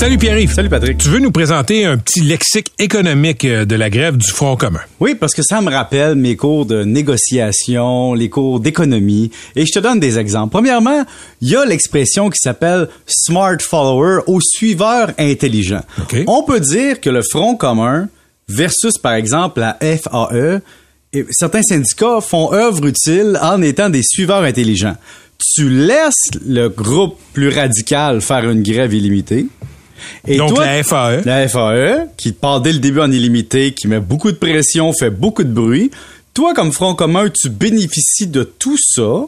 Salut Pierre-Yves. Salut Patrick. Tu veux nous présenter un petit lexique économique euh, de la grève du Front commun? Oui, parce que ça me rappelle mes cours de négociation, les cours d'économie, et je te donne des exemples. Premièrement, il y a l'expression qui s'appelle smart follower ou suiveur intelligent. On peut dire que le Front commun versus par exemple la FAE, et certains syndicats font œuvre utile en étant des suiveurs intelligents. Tu laisses le groupe plus radical faire une grève illimitée. Et Donc toi, la. FAE. la FAE, qui part dès le début en illimité, qui met beaucoup de pression, fait beaucoup de bruit. Toi, comme Front commun, tu bénéficies de tout ça.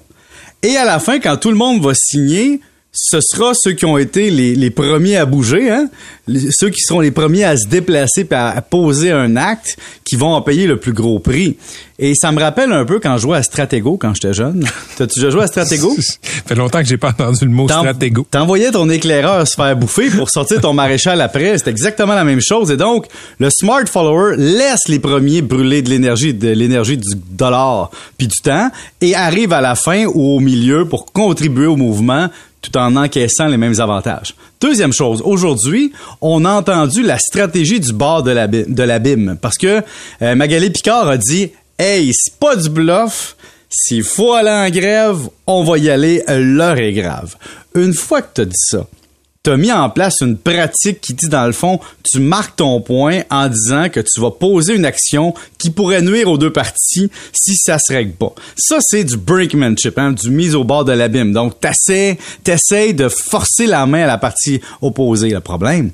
Et à la fin, quand tout le monde va signer, ce sera ceux qui ont été les, les premiers à bouger, hein? Les- ceux qui seront les premiers à se déplacer et à, à poser un acte qui vont en payer le plus gros prix. Et ça me rappelle un peu quand je jouais à Stratego quand j'étais jeune. T'as-tu déjà joué à Stratego? Ça fait longtemps que j'ai pas entendu le mot stratégo. T'envoyais ton éclaireur se faire bouffer pour sortir ton maréchal après. C'est exactement la même chose. Et donc, le smart follower laisse les premiers brûler de l'énergie, de l'énergie du dollar puis du temps et arrive à la fin ou au milieu pour contribuer au mouvement tout en encaissant les mêmes avantages. Deuxième chose, aujourd'hui, on a entendu la stratégie du bord de l'abîme parce que euh, Magali Picard a dit Hey, c'est pas du bluff, s'il faut aller en grève, on va y aller, l'heure est grave. Une fois que tu as dit ça, tu as mis en place une pratique qui dit dans le fond, tu marques ton point en disant que tu vas poser une action qui pourrait nuire aux deux parties si ça se règle pas. Ça, c'est du brinkmanship, hein, du mise au bord de l'abîme. Donc, t'essaies, t'essaies de forcer la main à la partie opposée. Le problème,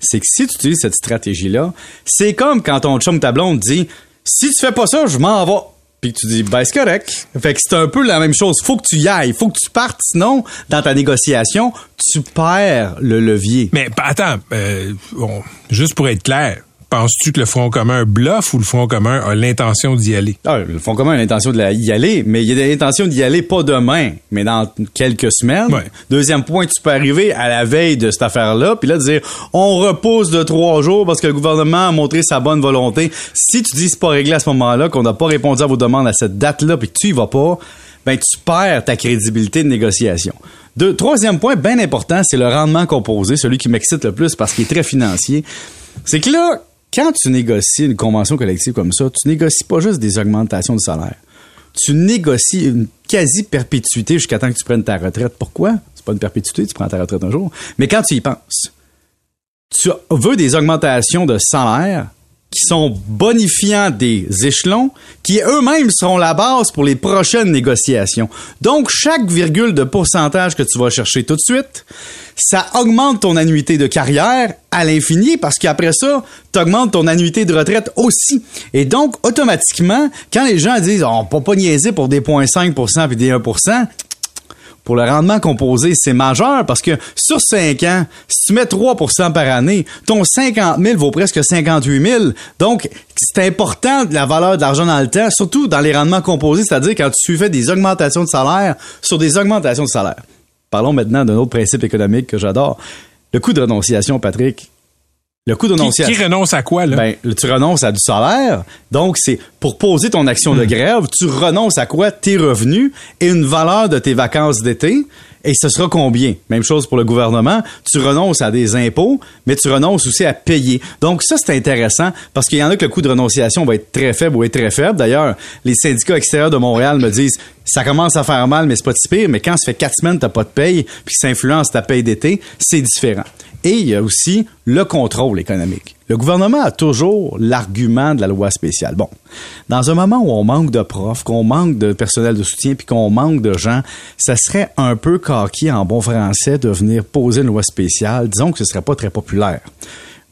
c'est que si tu utilises cette stratégie-là, c'est comme quand ton chum ta dit si tu fais pas ça, je m'en vais. Puis tu dis ben c'est correct. Fait que c'est un peu la même chose. Faut que tu y ailles, faut que tu partes. Sinon, dans ta négociation, tu perds le levier. Mais attends, euh, on- juste pour être clair, penses-tu que le Front commun bluffe ou le Front commun a l'intention d'y aller? Ah, le Fonds commun a l'intention d'y aller, mais il a l'intention d'y aller pas demain, mais dans quelques semaines. Ouais. Deuxième point, tu peux arriver à la veille de cette affaire-là, puis là dire on repousse de trois jours parce que le gouvernement a montré sa bonne volonté. Si tu dis c'est pas réglé à ce moment-là, qu'on n'a pas répondu à vos demandes à cette date-là, puis que tu y vas pas, ben tu perds ta crédibilité de négociation. Deux, troisième point, bien important, c'est le rendement composé, celui qui m'excite le plus parce qu'il est très financier. C'est que là, quand tu négocies une convention collective comme ça, tu négocies pas juste des augmentations de salaire. Tu négocies une quasi-perpétuité jusqu'à temps que tu prennes ta retraite. Pourquoi? C'est pas une perpétuité, tu prends ta retraite un jour. Mais quand tu y penses, tu veux des augmentations de salaire qui sont bonifiants des échelons, qui eux-mêmes seront la base pour les prochaines négociations. Donc, chaque virgule de pourcentage que tu vas chercher tout de suite, ça augmente ton annuité de carrière à l'infini parce qu'après ça, tu augmentes ton annuité de retraite aussi. Et donc, automatiquement, quand les gens disent on peut pas niaiser pour des 0,5% puis des 1 pour le rendement composé, c'est majeur parce que sur 5 ans, si tu mets 3% par année, ton 50 000 vaut presque 58 000. Donc, c'est important la valeur de l'argent dans le temps, surtout dans les rendements composés, c'est-à-dire quand tu fais des augmentations de salaire sur des augmentations de salaire. Parlons maintenant d'un autre principe économique que j'adore. Le coût de renonciation, Patrick. Le coût de Qui, renonciation. qui renonce à quoi, là? Ben, tu renonces à du salaire. Donc, c'est pour poser ton action de grève, tu renonces à quoi? Tes revenus et une valeur de tes vacances d'été. Et ce sera combien? Même chose pour le gouvernement. Tu renonces à des impôts, mais tu renonces aussi à payer. Donc, ça, c'est intéressant parce qu'il y en a que le coût de renonciation va être très faible ou être très faible. D'ailleurs, les syndicats extérieurs de Montréal me disent, ça commence à faire mal, mais c'est pas si pire. Mais quand ça fait quatre semaines, t'as pas de paye, puis que ça influence ta paye d'été, c'est différent. Et il y a aussi le contrôle économique. Le gouvernement a toujours l'argument de la loi spéciale. Bon, dans un moment où on manque de profs, qu'on manque de personnel de soutien, puis qu'on manque de gens, ça serait un peu coquille en bon français de venir poser une loi spéciale. Disons que ce serait pas très populaire.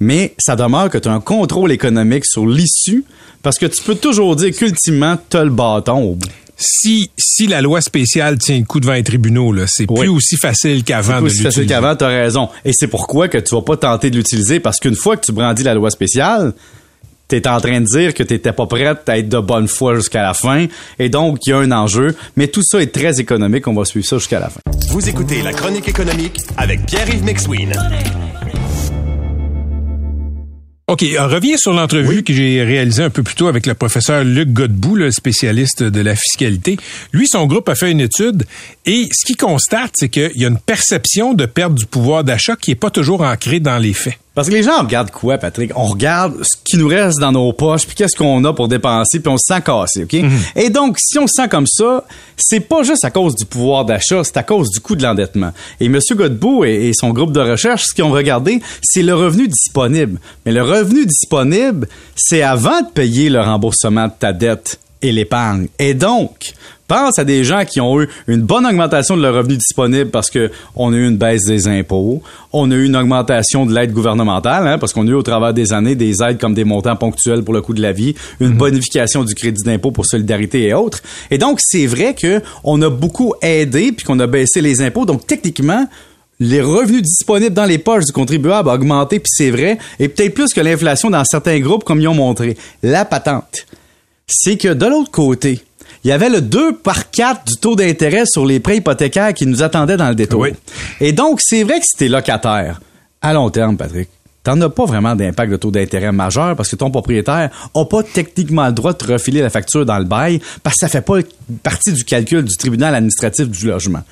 Mais ça demeure que tu as un contrôle économique sur l'issue, parce que tu peux toujours dire qu'ultimement, tu as le bâton au bout. Si, si la loi spéciale tient le coup devant les tribunaux, là, c'est Oui. plus aussi facile qu'avant C'est de aussi facile qu'avant, t'as raison. Et c'est pourquoi que tu vas pas tenter de l'utiliser parce qu'une fois que tu brandis la loi spéciale, t'es en train de dire que t'étais pas prête à être de bonne foi jusqu'à la fin. Et donc, il y a un enjeu. Mais tout ça est très économique. On va suivre ça jusqu'à la fin. Vous écoutez La Chronique économique avec Pierre-Yves McSween. OK, on revient sur l'entrevue que j'ai réalisée un peu plus tôt avec le professeur Luc Godbout, le spécialiste de la fiscalité. Lui, son groupe a fait une étude et ce qu'il constate, c'est qu'il y a une perception de perte du pouvoir d'achat qui est pas toujours ancrée dans les faits. Parce que les gens regardent quoi, Patrick? On regarde ce qui nous reste dans nos poches, puis qu'est-ce qu'on a pour dépenser, puis on se sent cassé, OK? Et donc, si on se sent comme ça, c'est pas juste à cause du pouvoir d'achat, c'est à cause du coût de l'endettement. Et M. Godbout et, et son groupe de recherche, ce qu'ils ont regardé, c'est le revenu disponible. Mais le revenu disponible, c'est avant de payer le remboursement de ta dette et l'épargne. Et donc, pense à des gens qui ont eu une bonne augmentation de leur revenu disponible parce que on a eu une baisse des impôts, on a eu une augmentation de l'aide gouvernementale, hein, parce qu'on a eu au travers des années des aides comme des montants ponctuels pour le coût de la vie, une bonification du crédit d'impôt pour solidarité et autres. Et donc, c'est vrai que on a beaucoup aidé puis qu'on a baissé les impôts. Donc, techniquement, les revenus disponibles dans les poches du contribuable ont augmenté, puis c'est vrai, et peut-être plus que l'inflation dans certains groupes, comme ils ont montré. La patente, c'est que de l'autre côté, il y avait le 2 par 4 du taux d'intérêt sur les prêts hypothécaires qui nous attendait dans le détour. Oui. Et donc, c'est vrai que si t'es locataire, à long terme, Patrick, t'en as pas vraiment d'impact de taux d'intérêt majeur parce que ton propriétaire a pas techniquement le droit de te refiler la facture dans le bail parce que ça fait pas partie du calcul du tribunal administratif du logement.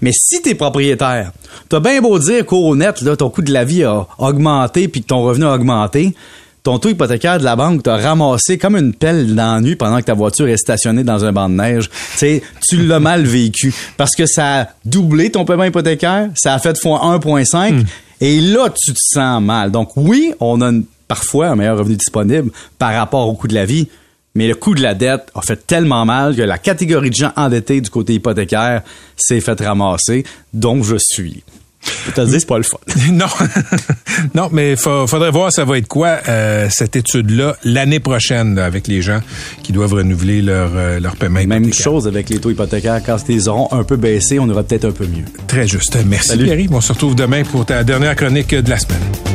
Mais si t'es propriétaire, t'as bien beau dire qu'au net, là, ton coût de la vie a augmenté puis que ton revenu a augmenté, ton taux hypothécaire de la banque t'a ramassé comme une pelle dans la nuit pendant que ta voiture est stationnée dans un banc de neige. Tu l'as mal vécu parce que ça a doublé ton paiement hypothécaire, ça a fait fois 1.5 et là tu te sens mal. Donc oui, on a une- parfois un meilleur revenu disponible par rapport au coût de la vie. Mais le coût de la dette a fait tellement mal que la catégorie de gens endettés du côté hypothécaire s'est fait ramasser, dont je suis. Je te dire, c'est pas le fun. non, non, mais fa- faudrait voir ça va être quoi euh, cette étude-là l'année prochaine là, avec les gens qui doivent renouveler leur euh, leur paiement. Même chose avec les taux hypothécaires. Quand ils auront un peu baissé, on aura peut-être un peu mieux. Très juste. Merci Salut. Pierre. On se retrouve demain pour ta dernière chronique de la semaine.